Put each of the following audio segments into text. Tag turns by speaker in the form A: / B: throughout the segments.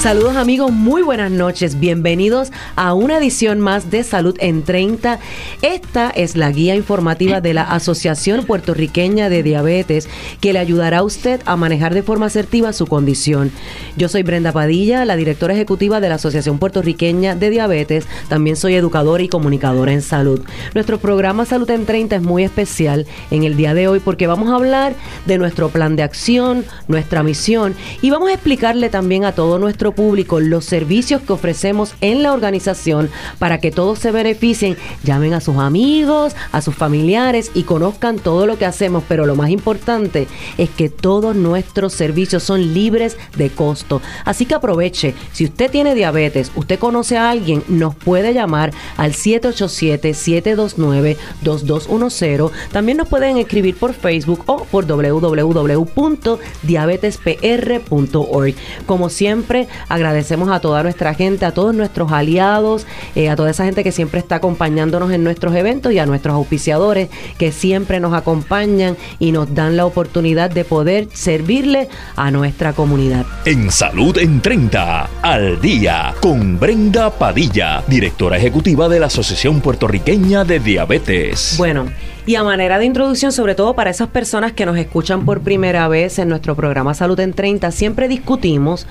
A: Saludos amigos, muy buenas noches. Bienvenidos a una edición más de Salud en 30. Esta es la guía informativa de la Asociación Puertorriqueña de Diabetes que le ayudará a usted a manejar de forma asertiva su condición. Yo soy Brenda Padilla, la directora ejecutiva de la Asociación Puertorriqueña de Diabetes. También soy educadora y comunicadora en salud. Nuestro programa Salud en 30 es muy especial en el día de hoy porque vamos a hablar de nuestro plan de acción, nuestra misión y vamos a explicarle también a todo nuestro público los servicios que ofrecemos en la organización para que todos se beneficien. Llamen a sus amigos, a sus familiares y conozcan todo lo que hacemos, pero lo más importante es que todos nuestros servicios son libres de costo. Así que aproveche, si usted tiene diabetes, usted conoce a alguien, nos puede llamar al 787-729-2210. También nos pueden escribir por Facebook o por www.diabetespr.org. Como siempre, Agradecemos a toda nuestra gente, a todos nuestros aliados, eh, a toda esa gente que siempre está acompañándonos en nuestros eventos y a nuestros auspiciadores que siempre nos acompañan y nos dan la oportunidad de poder servirle a nuestra comunidad.
B: En Salud en 30, al día, con Brenda Padilla, directora ejecutiva de la Asociación Puertorriqueña de Diabetes.
A: Bueno, y a manera de introducción, sobre todo para esas personas que nos escuchan por primera vez en nuestro programa Salud en 30, siempre discutimos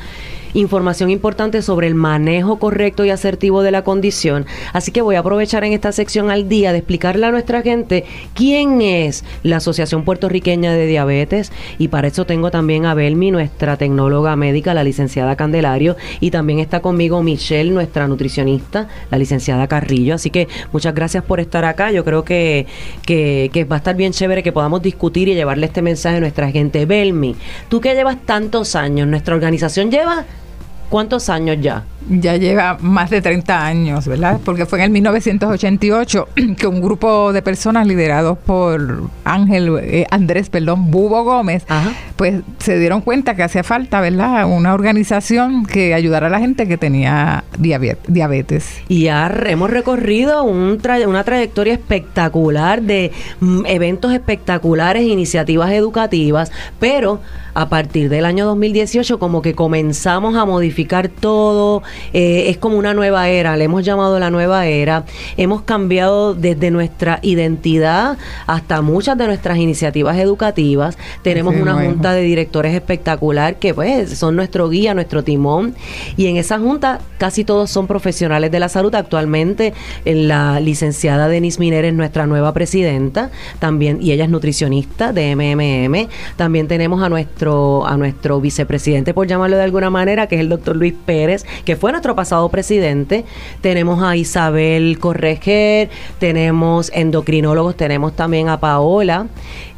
A: información importante sobre el manejo correcto y asertivo de la condición. Así que voy a aprovechar en esta sección al día de explicarle a nuestra gente quién es la Asociación Puertorriqueña de Diabetes y para eso tengo también a Belmi, nuestra tecnóloga médica, la licenciada Candelario, y también está conmigo Michelle, nuestra nutricionista, la licenciada Carrillo. Así que muchas gracias por estar acá. Yo creo que, que, que va a estar bien chévere que podamos discutir y llevarle este mensaje a nuestra gente. Belmi, tú que llevas tantos años, nuestra organización lleva ¿Cuántos años ya?
C: Ya lleva más de 30 años, ¿verdad? Porque fue en el 1988 que un grupo de personas liderados por Ángel, eh, Andrés, perdón, Bubo Gómez, pues se dieron cuenta que hacía falta, ¿verdad? Una organización que ayudara a la gente que tenía diabetes.
A: Y ya hemos recorrido un una trayectoria espectacular de mm, eventos espectaculares, iniciativas educativas, pero a partir del año 2018 como que comenzamos a modificar todo, eh, es como una nueva era, le hemos llamado la nueva era, hemos cambiado desde nuestra identidad hasta muchas de nuestras iniciativas educativas, tenemos una junta de directores espectacular que pues son nuestro guía, nuestro timón. Y en esa junta casi todos son profesionales de la salud, actualmente la licenciada Denise Miner es nuestra nueva presidenta, también y ella es nutricionista de MMM, también tenemos a nuestro a nuestro vicepresidente, por llamarlo de alguna manera, que es el doctor Luis Pérez, que fue nuestro pasado presidente. Tenemos a Isabel Correger, tenemos endocrinólogos, tenemos también a Paola,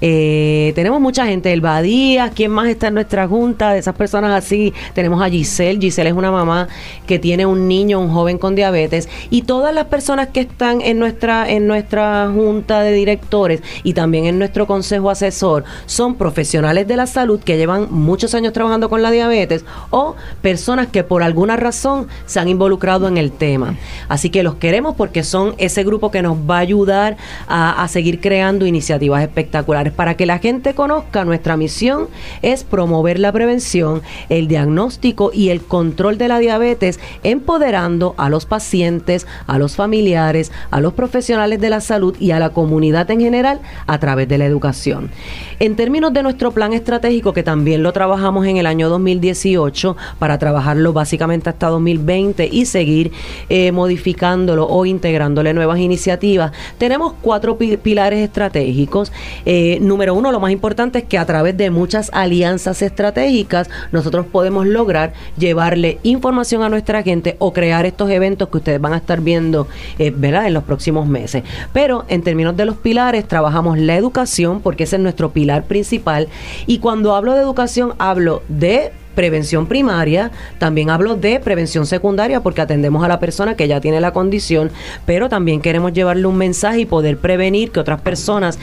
A: eh, tenemos mucha gente, el Badía, ¿quién más está en nuestra junta? De esas personas así, tenemos a Giselle, Giselle es una mamá que tiene un niño, un joven con diabetes, y todas las personas que están en nuestra, en nuestra junta de directores y también en nuestro consejo asesor son profesionales de la salud que llevan muchos años trabajando con la diabetes o personas que por alguna razón se han involucrado en el tema. Así que los queremos porque son ese grupo que nos va a ayudar a, seguir creando iniciativas espectaculares. Para que la gente conozca, nuestra misión es promover la prevención, el diagnóstico y el control de la diabetes, empoderando a los pacientes, a los familiares, a los profesionales de la salud y a la comunidad en general a través de la educación. En términos de nuestro plan estratégico que también lo trabajamos en el año 2018 para trabajarlo básicamente hasta 2020 y seguir eh, modificándolo o integrándole nuevas iniciativas. Tenemos cuatro pilares estratégicos. Eh, número uno, lo más importante es que a través de muchas alianzas estratégicas nosotros podemos lograr llevarle información a nuestra gente o crear estos eventos que ustedes van a estar viendo eh, ¿verdad? en los próximos meses. Pero en términos de los pilares, trabajamos la educación porque ese es nuestro pilar principal y cuando hablo de educación, hablo de prevención primaria, también hablo de prevención secundaria porque atendemos a la persona que ya tiene la condición, pero también queremos llevarle un mensaje y poder prevenir que otras personas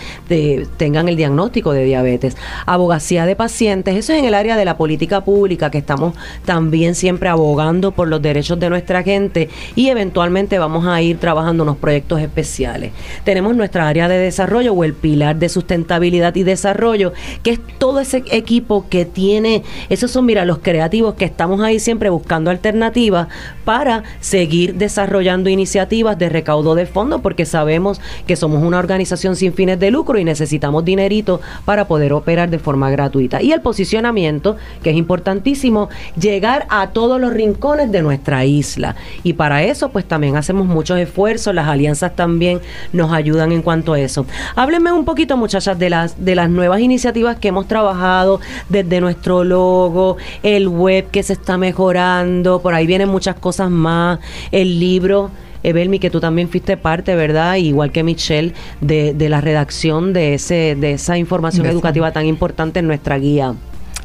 A: tengan el diagnóstico de diabetes. Abogacía de pacientes, eso es en el área de la política pública que estamos también siempre abogando por los derechos de nuestra gente y eventualmente vamos a ir trabajando unos proyectos especiales. Tenemos nuestra área de desarrollo o el pilar de sustentabilidad y desarrollo, que es todo ese equipo que tiene, esos son, mira, los creativos que estamos ahí siempre buscando alternativas para seguir desarrollando iniciativas de recaudo de fondos, porque sabemos que somos una organización sin fines de lucro y necesitamos dinerito para poder operar de forma gratuita. Y el posicionamiento, que es importantísimo, llegar a todos los rincones de nuestra isla. Y para eso, pues también hacemos muchos esfuerzos, las alianzas también nos ayudan en cuanto a eso. Háblenme un poquito, muchachas, de las, de las nuevas iniciativas que hemos trabajado desde nuestro logo, el web que se está mejorando, por ahí vienen muchas cosas más, el libro. Evelmi, que tú también fuiste parte, ¿verdad? Igual que Michelle, de, de la redacción de, ese, de esa información educativa tan importante en nuestra guía.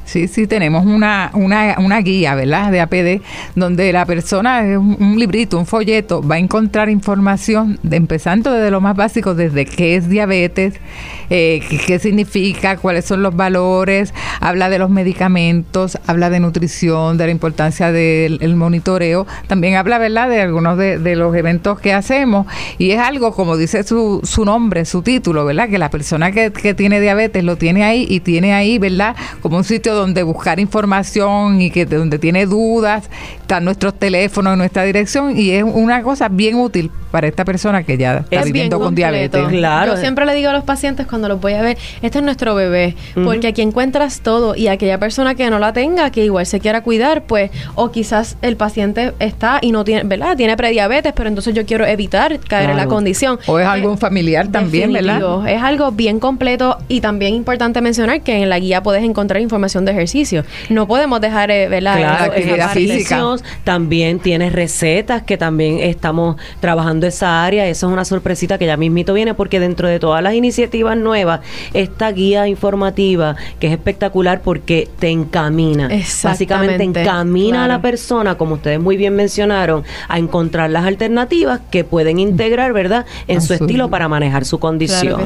C: Sí, sí, tenemos una, una, una guía, ¿verdad? De APD, donde la persona, un, librito, un folleto, va a encontrar información, empezando desde lo más básico, desde qué es diabetes, eh, qué, significa, cuáles son los valores, habla de los medicamentos, habla de nutrición, de la importancia del monitoreo, también habla, ¿verdad?, de algunos de, de, los eventos que hacemos, y es algo, como dice su, su nombre, su título, ¿verdad?, que la persona que, que tiene diabetes lo tiene ahí y tiene ahí, ¿verdad?, como un sitio donde buscar información y que donde tiene dudas, están nuestros teléfonos, nuestra dirección y es una cosa bien útil para esta persona que ya está viviendo con diabetes.
D: Claro. Yo siempre le digo a los pacientes cuando los voy a ver, este es nuestro bebé, porque aquí encuentras todo y aquella persona que no la tenga, que igual se quiera cuidar, pues, o quizás el paciente está y no tiene, ¿verdad? Tiene prediabetes, pero entonces yo quiero evitar caer en la condición.
C: O es algún familiar también, ¿verdad?
D: Es algo bien completo y también importante mencionar que en la guía puedes encontrar información de ejercicio. No podemos dejar, eh, ¿verdad?
A: Claro, actividad física. También tienes recetas que también estamos trabajando esa área. Eso es una sorpresita que ya mismito viene porque dentro de todas las iniciativas nuevas, esta guía informativa que es espectacular porque te encamina. Básicamente encamina a la persona, como ustedes muy bien mencionaron, a encontrar las alternativas que pueden integrar, ¿verdad?, en su estilo para manejar su condición.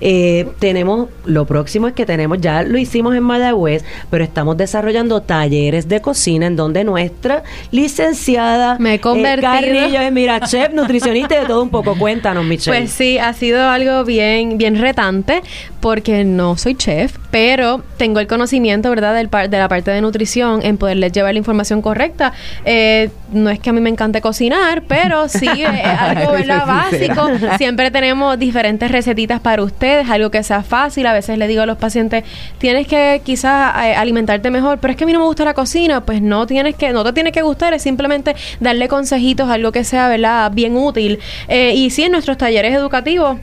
A: Eh, tenemos, lo próximo es que tenemos, ya lo hicimos en Mayagüez, pero estamos desarrollando talleres de cocina en donde nuestra licenciada
D: Me he convertido.
A: Carrillo es, mira, chef, nutricionista de todo un poco. Cuéntanos, Michelle.
D: Pues sí, ha sido algo bien, bien retante porque no soy chef, pero tengo el conocimiento, ¿verdad?, del de la parte de nutrición en poderles llevar la información correcta. Eh, no es que a mí me encante cocinar, pero sí es algo, ¿verdad?, básico. Siempre tenemos diferentes recetitas para ustedes, algo que sea fácil. A veces le digo a los pacientes, tienes que quizás eh, alimentarte mejor, pero es que a mí no me gusta la cocina, pues no tienes que, no te tiene que gustar, es simplemente darle consejitos, algo que sea, ¿verdad?, bien útil eh, y sí, en nuestros talleres educativos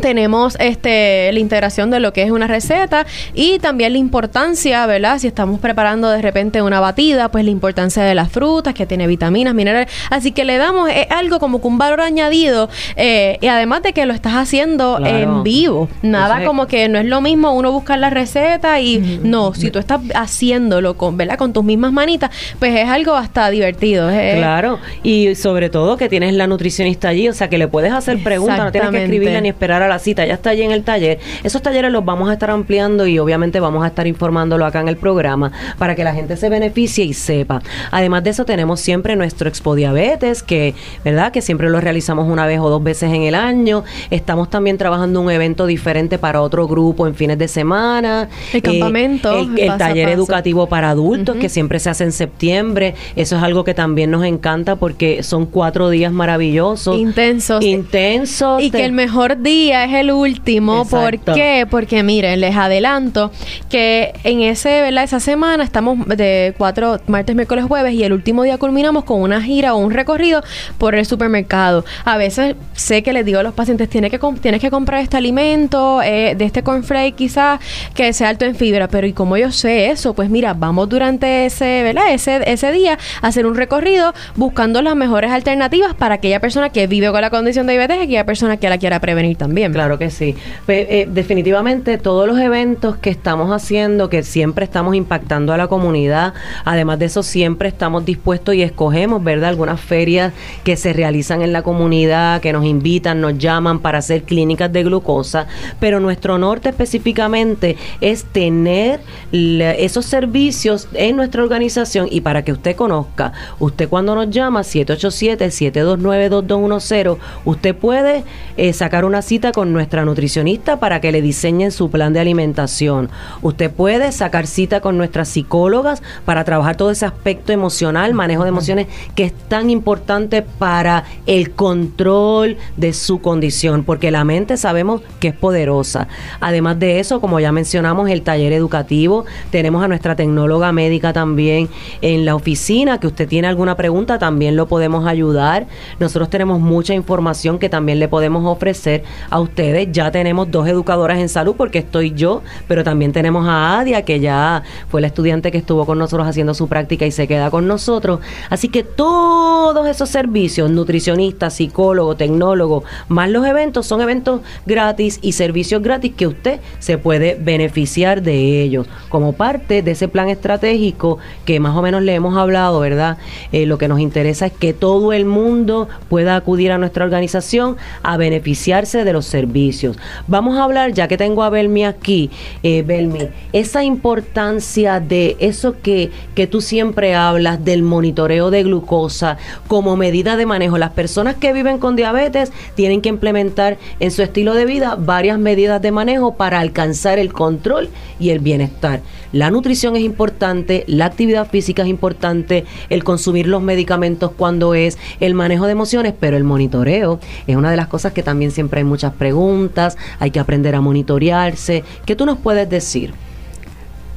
D: tenemos este la integración de lo que es una receta y también la importancia, ¿verdad? Si estamos preparando de repente una batida, pues la importancia de las frutas, que tiene vitaminas, minerales. Así que le damos eh, algo como que un valor añadido eh, y además de que lo estás haciendo en vivo. Nada como que no es lo mismo uno buscar la receta y no, si tú estás haciéndolo con, ¿verdad? Con tus mismas manitas, pues es algo hasta divertido.
A: claro, y sobre todo que tienes la nutricionista allí, o sea, que le puedes hacer preguntas, no tienes que escribirla ni esperar a la cita, ya está allí en el taller. Esos talleres los vamos a estar ampliando y obviamente vamos a estar informándolo acá en el programa para que la gente se beneficie y sepa. Además de eso tenemos siempre nuestro Expo Diabetes, que, ¿verdad? Que siempre lo realizamos una vez o dos veces en el año. Estamos también trabajando un evento diferente para otro grupo en fines de semana.
D: El campamento.
A: Eh, el, taller educativo para adultos, que siempre se hace en septiembre. Eso es algo que también nos encanta porque son cuatro días maravillosos.
D: Intensos.
A: Intensos.
D: Y que el mejor día es el último. ¿Por qué? Porque miren, les adelanto que en ese, ¿verdad? esa semana estamos de cuatro, martes, miércoles, jueves y el último día culminamos con una gira o un recorrido por el supermercado. A veces sé que les digo a los pacientes, tienes que, tienes que comprar este alimento, eh, de este cornflake quizás, que sea alto en fibra, pero ¿y cómo yo sé eso? Pues mira, vamos durante ese, ¿verdad? Ese, ese día a hacer un recorrido buscando las mejores alternativas para aquella persona que vive con la condición de diabetes y aquella persona que la quiera prevenir también. También.
A: Claro que sí. Pues, eh, definitivamente todos los eventos que estamos haciendo, que siempre estamos impactando a la comunidad, además de eso siempre estamos dispuestos y escogemos, ¿verdad? Algunas ferias que se realizan en la comunidad, que nos invitan, nos llaman para hacer clínicas de glucosa, pero nuestro norte específicamente es tener esos servicios en nuestra organización y para que usted conozca, usted cuando nos llama 787-729-2210, usted puede eh, sacar una cita con nuestra nutricionista para que le diseñen su plan de alimentación. Usted puede sacar cita con nuestras psicólogas para trabajar todo ese aspecto emocional, manejo de emociones, que es tan importante para el control de su condición, porque la mente sabemos que es poderosa. Además de eso, como ya mencionamos, el taller educativo, tenemos a nuestra tecnóloga médica también en la oficina, que usted tiene alguna pregunta, también lo podemos ayudar. Nosotros tenemos mucha información que también le podemos ofrecer a ustedes. Ya tenemos dos educadoras en salud, porque estoy yo, pero también tenemos a Adia, que ya fue la estudiante que estuvo con nosotros haciendo su práctica y se queda con nosotros. Así que todos esos servicios, nutricionista, psicólogo, tecnólogo, más los eventos, son eventos gratis y servicios gratis que usted se puede beneficiar de ellos como parte de ese plan estratégico que más o menos le hemos hablado, ¿verdad? Eh, lo que nos interesa es que todo el mundo pueda acudir a nuestra organización a beneficiarse de los servicios. Vamos a hablar, ya que tengo a Belmi aquí, eh, Belmi, esa importancia de eso que, que tú siempre hablas, del monitoreo de glucosa como medida de manejo. Las personas que viven con diabetes tienen que implementar en su estilo de vida varias medidas de manejo para alcanzar el control y el bienestar. La nutrición es importante, la actividad física es importante, el consumir los medicamentos cuando es, el manejo de emociones, pero el monitoreo es una de las cosas que también siempre hay muchas preguntas, hay que aprender a monitorearse. ¿Qué tú nos puedes decir?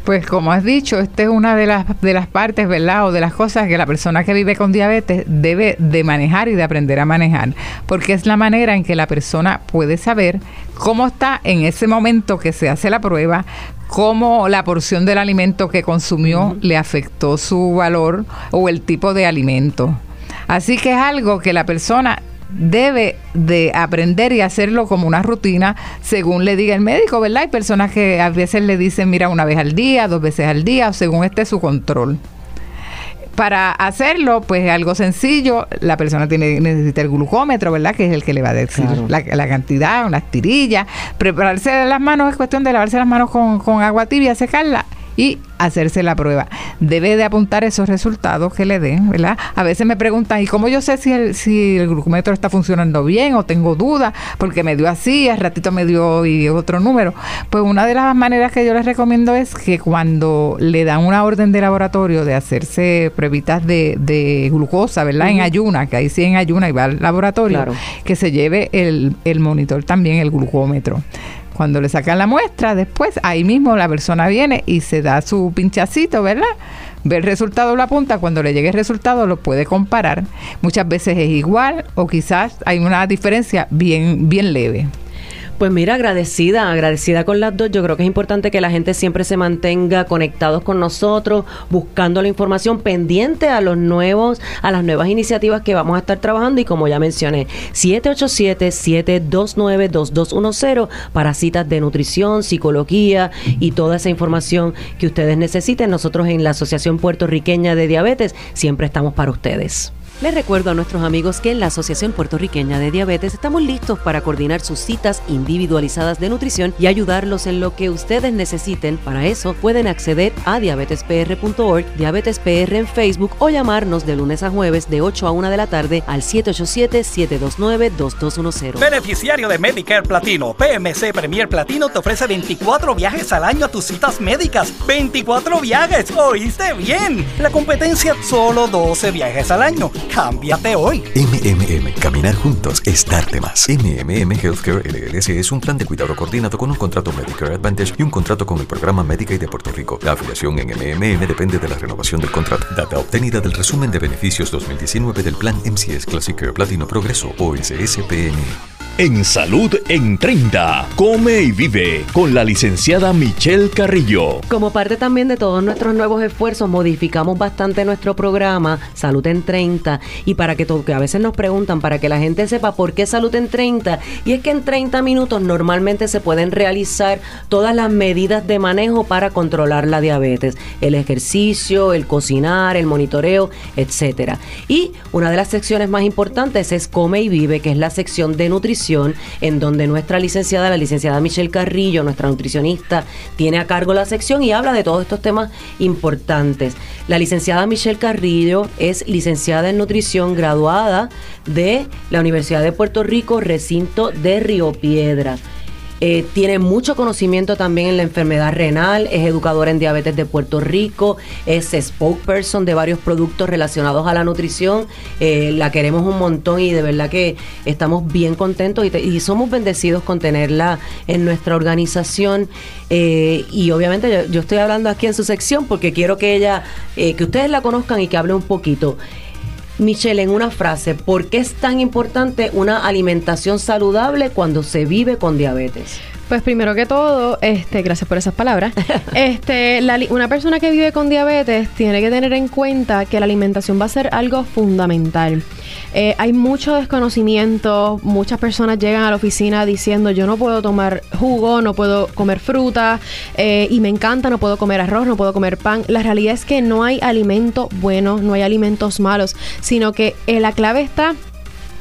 C: Pues como has dicho, esta es una de las, de las partes, ¿verdad? O de las cosas que la persona que vive con diabetes debe de manejar y de aprender a manejar, porque es la manera en que la persona puede saber cómo está en ese momento que se hace la prueba, cómo la porción del alimento que consumió le afectó su valor o el tipo de alimento. Así que es algo que la persona debe de aprender y hacerlo como una rutina según le diga el médico, ¿verdad? Hay personas que a veces le dicen, mira, una vez al día, dos veces al día, según esté su control. Para hacerlo, pues algo sencillo, la persona tiene necesita el glucómetro, ¿verdad? Que es el que le va a decir la, la, cantidad, unas tirillas. Prepararse las manos es cuestión de lavarse las manos con, con agua tibia, secarla y hacerse la prueba. Debe de apuntar esos resultados que le den, ¿verdad? A veces me preguntan, ¿y cómo yo sé si el, si el glucómetro está funcionando bien o tengo dudas? Porque me dio así, al ratito me dio y otro número. Pues una de las maneras que yo les recomiendo es que cuando le dan una orden de laboratorio de hacerse pruebitas de, de glucosa, ¿verdad? En ayuna, que ahí sí en ayuna y va al laboratorio, que se lleve el, el monitor también, el glucómetro. Cuando le sacan la muestra, después ahí mismo la persona viene y se da su pinchacito, ¿verdad? Ve el resultado la punta, cuando le llegue el resultado lo puede comparar. Muchas veces es igual o quizás hay una diferencia bien, bien leve.
A: Pues mira, agradecida, agradecida con las dos. Yo creo que es importante que la gente siempre se mantenga conectados con nosotros, buscando la información pendiente a los nuevos, a las nuevas iniciativas que vamos a estar trabajando y como ya mencioné, 787-729-2210 para citas de nutrición, psicología y toda esa información que ustedes necesiten. Nosotros en la Asociación Puertorriqueña de Diabetes siempre estamos para ustedes. Les recuerdo a nuestros amigos que en la Asociación Puertorriqueña de Diabetes estamos listos para coordinar sus citas individualizadas de nutrición y ayudarlos en lo que ustedes necesiten. Para eso pueden acceder a diabetespr.org, diabetespr en Facebook o llamarnos de lunes a jueves de 8 a 1 de la tarde al 787-729-2210.
E: Beneficiario de Medicare Platino, PMC Premier Platino te ofrece 24 viajes al año a tus citas médicas. ¡24 viajes! ¿Oíste bien? La competencia solo 12 viajes al año. Cámbiate hoy.
B: MMM, caminar juntos es darte más. MMM Healthcare LLC es un plan de cuidado coordinado con un contrato Medicare Advantage y un contrato con el programa Medicaid de Puerto Rico. La afiliación en MMM depende de la renovación del contrato. Data obtenida del resumen de beneficios 2019 del plan MCS Classic Care Platino Progreso o SSPN. En Salud en 30. Come y vive con la licenciada Michelle Carrillo.
A: Como parte también de todos nuestros nuevos esfuerzos, modificamos bastante nuestro programa Salud en 30 y para que, a veces nos preguntan, para que la gente sepa por qué Salud en 30 y es que en 30 minutos normalmente se pueden realizar todas las medidas de manejo para controlar la diabetes, el ejercicio, el cocinar, el monitoreo, etcétera. Y una de las secciones más importantes es Come y Vive, que es la sección de en donde nuestra licenciada, la licenciada Michelle Carrillo, nuestra nutricionista, tiene a cargo la sección y habla de todos estos temas importantes. La licenciada Michelle Carrillo es licenciada en nutrición graduada de la Universidad de Puerto Rico, recinto de Río Piedras. Eh, tiene mucho conocimiento también en la enfermedad renal, es educadora en diabetes de Puerto Rico, es spokesperson de varios productos relacionados a la nutrición. Eh, la queremos un montón y de verdad que estamos bien contentos y, somos bendecidos con tenerla en nuestra organización. Eh, y obviamente yo, yo, estoy hablando aquí en su sección porque quiero que ella, que ustedes la conozcan y que hable un poquito. Michelle, en una frase, ¿por qué es tan importante una alimentación saludable cuando se vive con diabetes?
D: Pues primero que todo, este, gracias por esas palabras. este, una persona que vive con diabetes tiene que tener en cuenta que la alimentación va a ser algo fundamental. Eh, hay mucho desconocimiento, muchas personas llegan a la oficina diciendo yo no puedo tomar jugo, no puedo comer fruta eh, y me encanta, no puedo comer arroz, no puedo comer pan. La realidad es que no hay alimento bueno, no hay alimentos malos, sino que eh, la clave está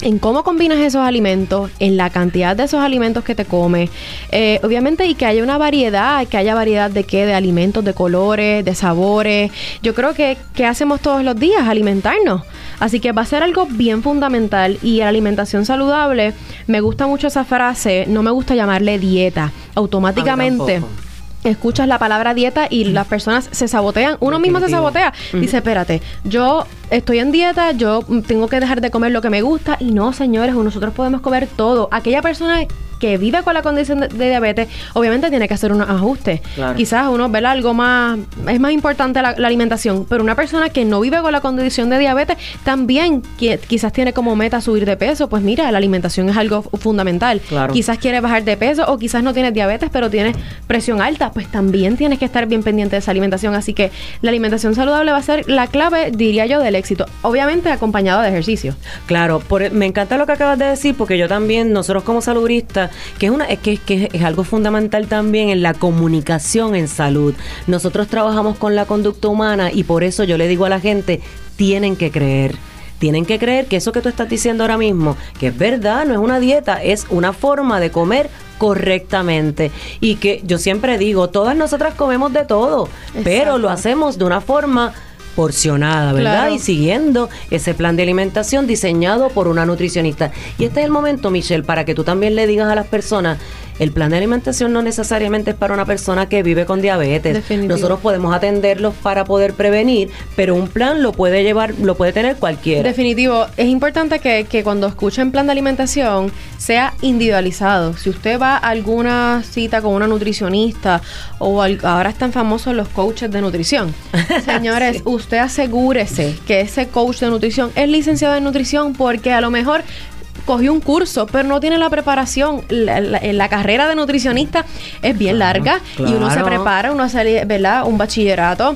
D: en cómo combinas esos alimentos, en la cantidad de esos alimentos que te comes, eh, obviamente y que haya una variedad, que haya variedad de qué, de alimentos, de colores, de sabores. Yo creo que, que hacemos todos los días, alimentarnos. Así que va a ser algo bien fundamental y la alimentación saludable, me gusta mucho esa frase, no me gusta llamarle dieta, automáticamente escuchas la palabra dieta y las personas se sabotean, uno mismo se sabotea. Dice, espérate, yo estoy en dieta, yo tengo que dejar de comer lo que me gusta y no, señores, nosotros podemos comer todo. Aquella persona que vive con la condición de, diabetes, obviamente tiene que hacer unos ajustes. Quizás uno ve algo más, es más importante la, alimentación, pero una persona que no vive con la condición de diabetes también quizás tiene como meta subir de peso, pues mira, la alimentación es algo fundamental. Quizás quiere bajar de peso o quizás no tiene diabetes, pero tiene presión alta, pues también tienes que estar bien pendiente de esa alimentación. Así que la alimentación saludable va a ser la clave, diría yo, del éxito. Obviamente acompañado de ejercicio.
A: Claro, por, me encanta lo que acabas de decir, porque yo también, nosotros como saludistas, que es una es que, que es algo fundamental también en la comunicación en salud. Nosotros trabajamos con la conducta humana y por eso yo le digo a la gente, tienen que creer tienen que creer que eso que tú estás diciendo ahora mismo, que es verdad, no es una dieta, es una forma de comer correctamente. Y que yo siempre digo, todas nosotras comemos de todo, pero lo hacemos de una forma porcionada, ¿verdad? Y siguiendo ese plan de alimentación diseñado por una nutricionista. Y este es el momento, Michelle, para que tú también le digas a las personas el plan de alimentación no necesariamente es para una persona que vive con diabetes. Nosotros podemos atenderlos para poder prevenir, pero un plan lo puede llevar, lo puede tener cualquiera.
D: Definitivo. Es importante que, que cuando escuchen plan de alimentación sea individualizado. Si usted va a alguna cita con una nutricionista o ahora están famosos los coaches de nutrición. Señores, usted asegúrese que ese coach de nutrición es licenciado en nutrición porque a lo mejor cogió un curso, pero no tiene la preparación. La, la, carrera de nutricionista es bien larga y uno se prepara, uno hace, ¿verdad? Un bachillerato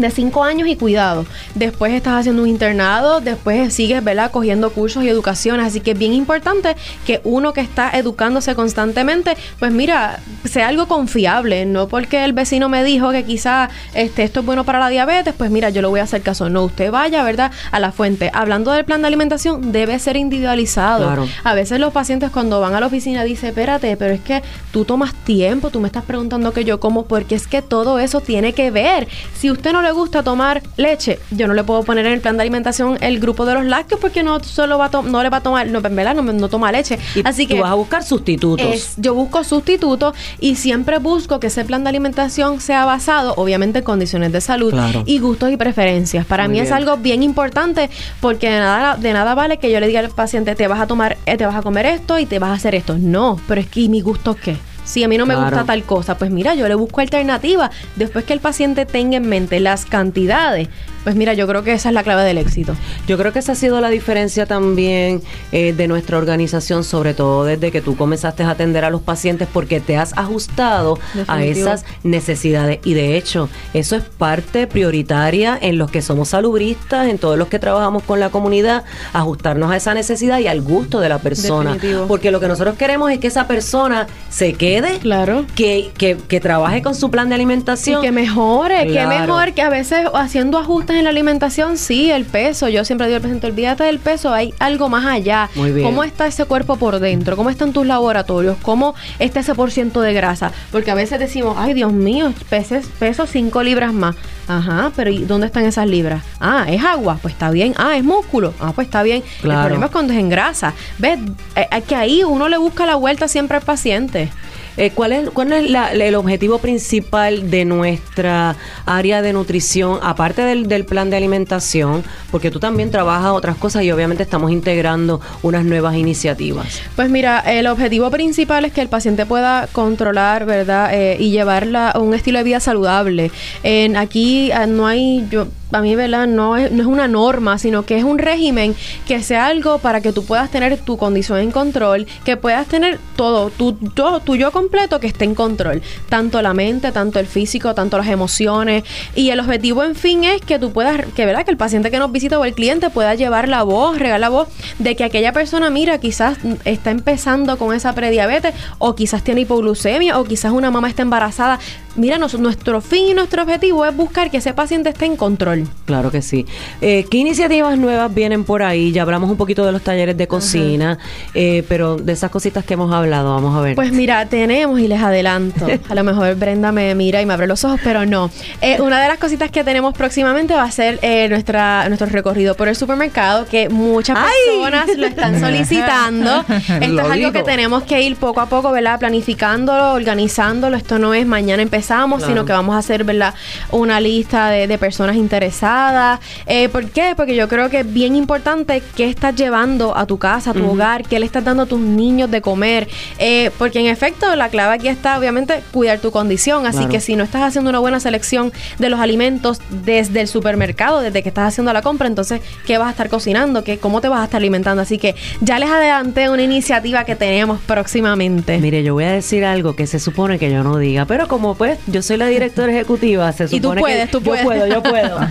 D: de cinco años y cuidado. Después estás haciendo un internado, después sigues, ¿verdad? Cogiendo cursos y educación. Así que es bien importante que uno que está educándose constantemente, pues mira, sea algo confiable. No porque el vecino me dijo que quizá este, esto es bueno para la diabetes, pues mira, yo lo voy a hacer caso. No, usted vaya, ¿verdad? A la fuente. Hablando del plan de alimentación, debe ser individualizado. A veces los pacientes cuando van a la oficina dicen, espérate, pero es que tú tomas tiempo, tú me estás preguntando que yo como, porque es que todo eso tiene que ver. Si usted no le gusta tomar leche, yo no le puedo poner en el plan de alimentación el grupo de los lácteos porque no solo va no le va a tomar, no, en verdad no, toma leche. Así que
A: vas a buscar sustitutos.
D: yo busco sustitutos y siempre busco que ese plan de alimentación sea basado, obviamente, en condiciones de salud y gustos y preferencias. Para mí es algo bien importante porque de nada, de nada vale que yo le diga al paciente, te vas a tomar, eh, te vas a comer esto y te vas a hacer esto. No, pero es que ¿y mi gusto qué? Si a mí no me gusta tal cosa, pues mira, yo le busco alternativa. Después que el paciente tenga en mente las cantidades, Pues mira, yo creo que esa es la clave del éxito.
A: Yo creo que esa ha sido la diferencia también eh, de nuestra organización, sobre todo desde que tú comenzaste a atender a los pacientes, porque te has ajustado a esas necesidades. Y de hecho, eso es parte prioritaria en los que somos salubristas, en todos los que trabajamos con la comunidad, ajustarnos a esa necesidad y al gusto de la persona. Porque lo que nosotros queremos es que esa persona se quede,
D: claro.
A: que, que, que trabaje con su plan de alimentación.
D: Y que mejore, que mejor que a veces haciendo ajustes en la alimentación, sí, el peso. Yo siempre digo al paciente, olvídate del peso, hay algo más allá.
A: Muy bien.
D: ¿Cómo está ese cuerpo por dentro? ¿Cómo están tus laboratorios? ¿Cómo está ese por ciento de grasa? Porque a veces decimos, ay Dios mío, peses, peso 5 libras más. Ajá, pero ¿y dónde están esas libras? Ah, es agua, pues está bien. Ah, es músculo. Ah, pues está bien.
A: Claro.
D: El problema es cuando es en grasa. ¿Ves? Eh, que ahí uno le busca la vuelta siempre al paciente.
A: Eh, ¿Cuál es, cuál es la, el objetivo principal de nuestra área de nutrición, aparte del, del, plan de alimentación? Porque tú también trabajas otras cosas y obviamente estamos integrando unas nuevas iniciativas.
D: Pues mira, el objetivo principal es que el paciente pueda controlar, ¿verdad? Eh, y llevarla a un estilo de vida saludable. En aquí eh, no hay, yo a mí, ¿verdad? No es, no es una norma, sino que es un régimen que sea algo para que tú puedas tener tu condición en control, que puedas tener todo, tu, todo, tu yo completo que esté en control. Tanto la mente, tanto el físico, tanto las emociones. Y el objetivo, en fin, es que tú puedas, que, ¿verdad? Que el paciente que nos visita o el cliente pueda llevar la voz, regar la voz de que aquella persona, mira, quizás está empezando con esa prediabetes, o quizás tiene hipoglucemia, o quizás una mamá está embarazada. Mira, nuestro fin y nuestro objetivo es buscar que ese paciente esté en control.
A: Claro que sí. Eh, ¿Qué iniciativas nuevas vienen por ahí? Ya hablamos un poquito de los talleres de cocina, eh, pero de esas cositas que hemos hablado, vamos a ver.
D: Pues mira, tenemos y les adelanto. A lo mejor Brenda me mira y me abre los ojos, pero no. Eh, una de las cositas que tenemos próximamente va a ser nuestra nuestro recorrido por el supermercado, que muchas personas lo están solicitando. Esto es algo que tenemos que ir poco a poco, ¿verdad? Planificándolo, organizándolo. Esto no es mañana empezamos, sino que vamos a hacer, ¿verdad? Una lista de, de personas interesadas. Eh, ¿Por qué? Porque yo creo que es bien importante qué estás llevando a tu casa, a tu hogar, qué le estás dando a tus niños de comer. Eh, porque en efecto, la clave aquí está, obviamente, cuidar tu condición. Así que si no estás haciendo una buena selección de los alimentos desde el supermercado, desde que estás haciendo la compra, entonces, ¿qué vas a estar cocinando? ¿Qué, ¿Cómo te vas a estar alimentando? Así que ya les adelanté una iniciativa que tenemos próximamente.
A: Mire, yo voy a decir algo que se supone que yo no diga, pero como pues yo soy la directora ejecutiva, se supone
D: y tú puedes,
A: que
D: tú puedes.
A: yo puedo, yo puedo.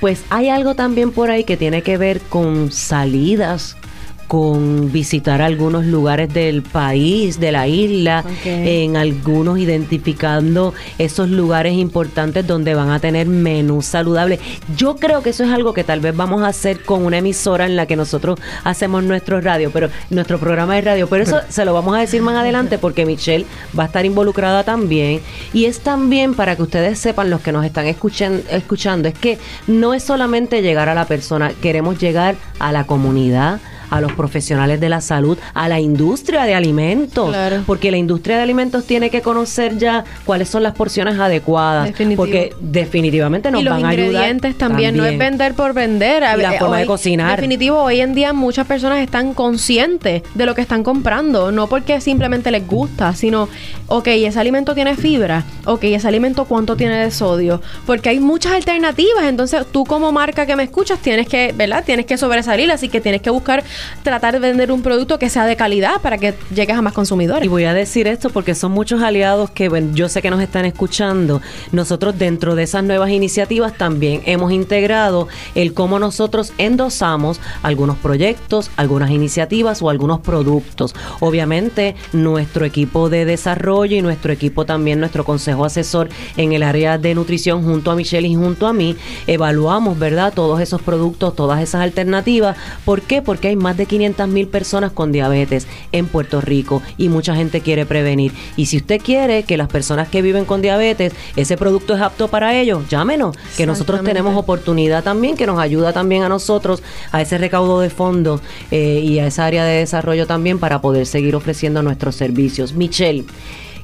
A: Pues hay algo también por ahí que tiene que ver con salidas con visitar algunos lugares del país, de la isla,
D: okay.
A: en algunos identificando esos lugares importantes donde van a tener menús saludables. Yo creo que eso es algo que tal vez vamos a hacer con una emisora en la que nosotros hacemos nuestro radio, pero nuestro programa de radio, pero eso se lo vamos a decir más adelante porque Michelle va a estar involucrada también y es también para que ustedes sepan los que nos están escuchando, escuchando es que no es solamente llegar a la persona, queremos llegar a la comunidad, a los profesionales de la salud, a la industria de alimentos,
D: claro.
A: porque la industria de alimentos tiene que conocer ya cuáles son las porciones adecuadas,
D: Definitivo.
A: porque definitivamente nos
D: y los
A: van a ayudar.
D: ingredientes también, no es vender por vender.
A: Y la forma
D: hoy,
A: de cocinar.
D: Definitivo, hoy en día muchas personas están conscientes de lo que están comprando, no porque simplemente les gusta, sino, ok, ese alimento tiene fibra, ok, ese alimento cuánto tiene de sodio, porque hay muchas alternativas, entonces tú como marca que me escuchas tienes que, ¿verdad? Tienes que sobresalir, así que tienes que buscar tratar de vender un producto que sea de calidad para que llegues a más consumidores.
A: Y voy a decir esto porque son muchos aliados que yo sé que nos están escuchando. Nosotros dentro de esas nuevas iniciativas también hemos integrado el cómo nosotros endosamos algunos proyectos, algunas iniciativas o algunos productos. Obviamente nuestro equipo de desarrollo y nuestro equipo también, nuestro consejo asesor en el área de nutrición junto a Michelle y junto a mí, evaluamos, ¿verdad? Todos esos productos, todas esas alternativas. ¿Por qué? Porque hay más de 500 mil personas con diabetes en Puerto Rico y mucha gente quiere prevenir. Y si usted quiere que las personas que viven con diabetes, ese producto es apto para ellos, llámenos, que nosotros tenemos oportunidad también, que nos ayuda también a nosotros a ese recaudo de fondos eh, y a esa área de desarrollo también para poder seguir ofreciendo nuestros servicios. Michelle.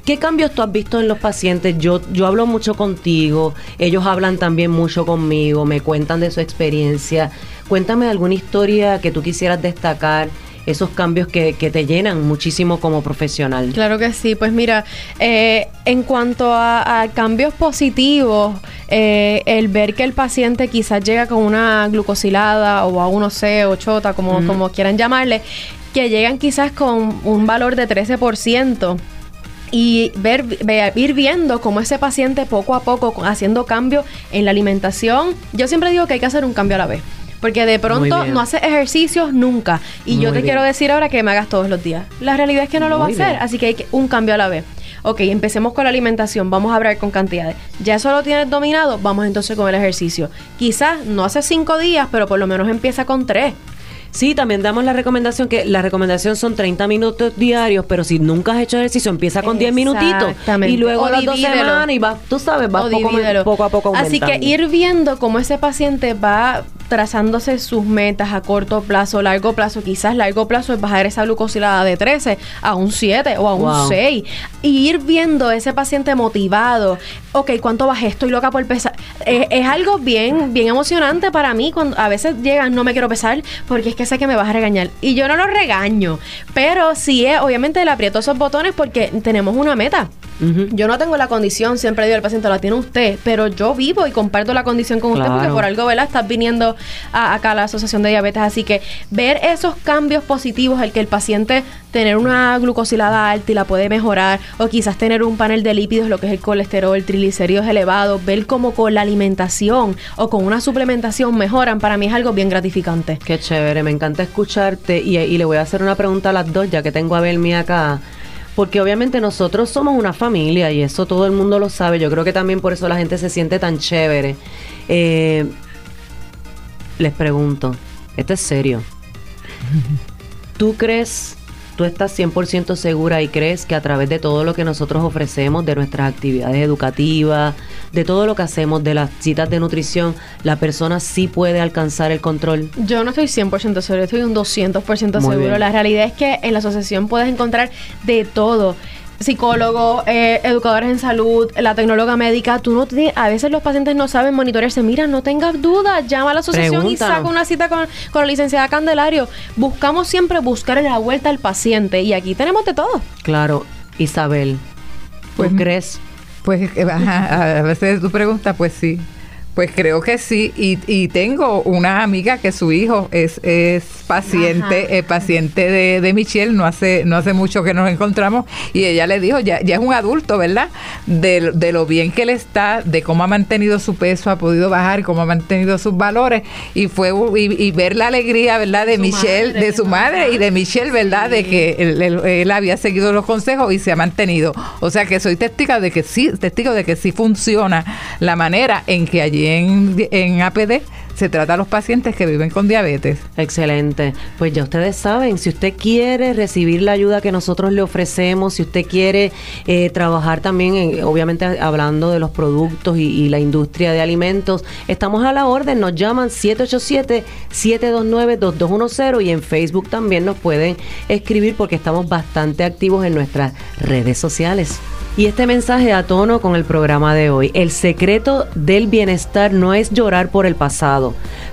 A: ¿Qué cambios tú has visto en los pacientes? Yo, yo hablo mucho contigo, ellos hablan también mucho conmigo, me cuentan de su experiencia. Cuéntame alguna historia que tú quisieras destacar esos cambios que, que te llenan muchísimo como profesional.
D: Claro que sí, pues mira, eh, en cuanto a, cambios positivos, eh, el ver que el paciente quizás llega con una glucosilada o a 1C o chota, como, como quieran llamarle, que llegan quizás con un valor de 13%, y ver, ir viendo cómo ese paciente poco a poco haciendo cambios en la alimentación. Yo siempre digo que hay que hacer un cambio a la vez. Porque de pronto no hace ejercicios nunca. Y yo te quiero decir ahora que me hagas todos los días. La realidad es que no lo va a hacer. Así que hay que un cambio a la vez. Ok, empecemos con la alimentación. Vamos a hablar con cantidades. Ya eso lo tienes dominado. Vamos entonces con el ejercicio. Quizás no hace cinco días, pero por lo menos empieza con tres.
A: Sí, también damos la recomendación que la recomendación son 30 minutos diarios, pero si nunca has hecho ejercicio, empieza con 10 minutitos. Y luego las dos semanas y vas, tú sabes, vas poco, poco, a poco aumentando.
D: Así que ir viendo cómo ese paciente va trazándose sus metas a corto plazo, largo plazo, quizás largo plazo es bajar esa glucosilada de 13 a un 7 o a un 6 y ir viendo ese paciente motivado, ok, ¿cuánto bajé? Estoy loca por pesar. Es, algo bien, bien emocionante para mí cuando a veces llegan, no me quiero pesar porque es que sé que me vas a regañar. Y yo no lo regaño, pero sí, es, obviamente le aprieto esos botones porque tenemos una meta. Yo no tengo la condición, siempre digo al paciente, la tiene usted, pero yo vivo y comparto la condición con usted porque por algo, ¿verdad? Estás viniendo acá a la Asociación de Diabetes. Así que ver esos cambios positivos, el que el paciente tener una glucosilada alta y la puede mejorar, o quizás tener un panel de lípidos, lo que es el colesterol, triglicéridos elevados, ver cómo con la alimentación o con una suplementación mejoran, para mí es algo bien gratificante.
A: Qué chévere, me encanta escucharte y, y le voy a hacer una pregunta a las dos, ya que tengo a Belmi acá porque obviamente nosotros somos una familia y eso todo el mundo lo sabe. Yo creo que también por eso la gente se siente tan chévere. Eh, les pregunto, esto es serio. ¿Tú crees tú estás 100% segura y crees que a través de todo lo que nosotros ofrecemos, de nuestras actividades educativas, de todo lo que hacemos, de las citas de nutrición, la persona sí puede alcanzar el control?
D: Yo no estoy 100% segura, estoy un 200% seguro. La realidad es que en la asociación puedes encontrar de todo psicólogos, eh, educadores en salud, la tecnóloga médica, tú no a veces los pacientes no saben monitorearse, mira, no tengas dudas, llama a la asociación y saca una cita con, con, la licenciada Candelario. Buscamos siempre buscar en la vuelta al paciente y aquí tenemos de todo.
A: Claro, Isabel, pues, crees?
C: Pues eh, a veces tu pregunta, pues sí, pues creo que sí, y, y tengo una amiga que su hijo es, es paciente, eh, paciente de, de, Michelle, no hace, no hace mucho que nos encontramos, y ella le dijo, ya, ya es un adulto, ¿verdad? De, de lo bien que él está, de cómo ha mantenido su peso, ha podido bajar, cómo ha mantenido sus valores, y fue y, ver la alegría, ¿verdad? De Michelle, de, su madre y de Michelle, ¿verdad? De que él, él, había seguido los consejos y se ha mantenido. O sea que soy testigo de que sí, testigo de que sí funciona la manera en que allí en, en APD se trata a los pacientes que viven con diabetes.
A: Excelente. Pues ya ustedes saben, si usted quiere recibir la ayuda que nosotros le ofrecemos, si usted quiere eh, trabajar también, obviamente hablando de los productos y, la industria de alimentos, estamos a la orden, nos llaman 787-729-2210 y en Facebook también nos pueden escribir porque estamos bastante activos en nuestras redes sociales. Y este mensaje a tono con el programa de hoy. El secreto del bienestar no es llorar por el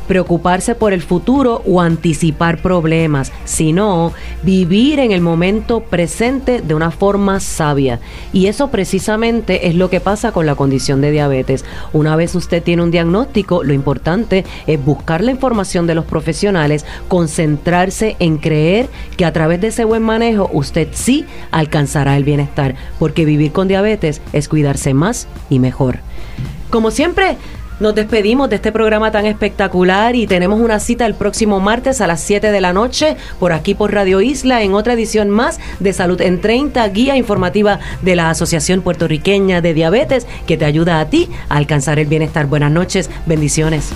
A: preocuparse por el futuro o anticipar problemas, sino vivir en el momento presente de una forma sabia. Y eso precisamente es lo que pasa con la condición de diabetes. Una vez usted tiene un diagnóstico, lo importante es buscar la información de los profesionales, concentrarse en creer que a través de ese buen manejo usted sí alcanzará el bienestar, porque vivir con diabetes es cuidarse más y mejor. Como siempre, nos despedimos de este programa tan espectacular y tenemos una cita el próximo martes a las 7 de la noche por aquí por Radio Isla en otra edición más de Salud en 30, guía informativa de la Asociación Puertorriqueña de Diabetes que te ayuda a ti a alcanzar el bienestar. Buenas noches, bendiciones.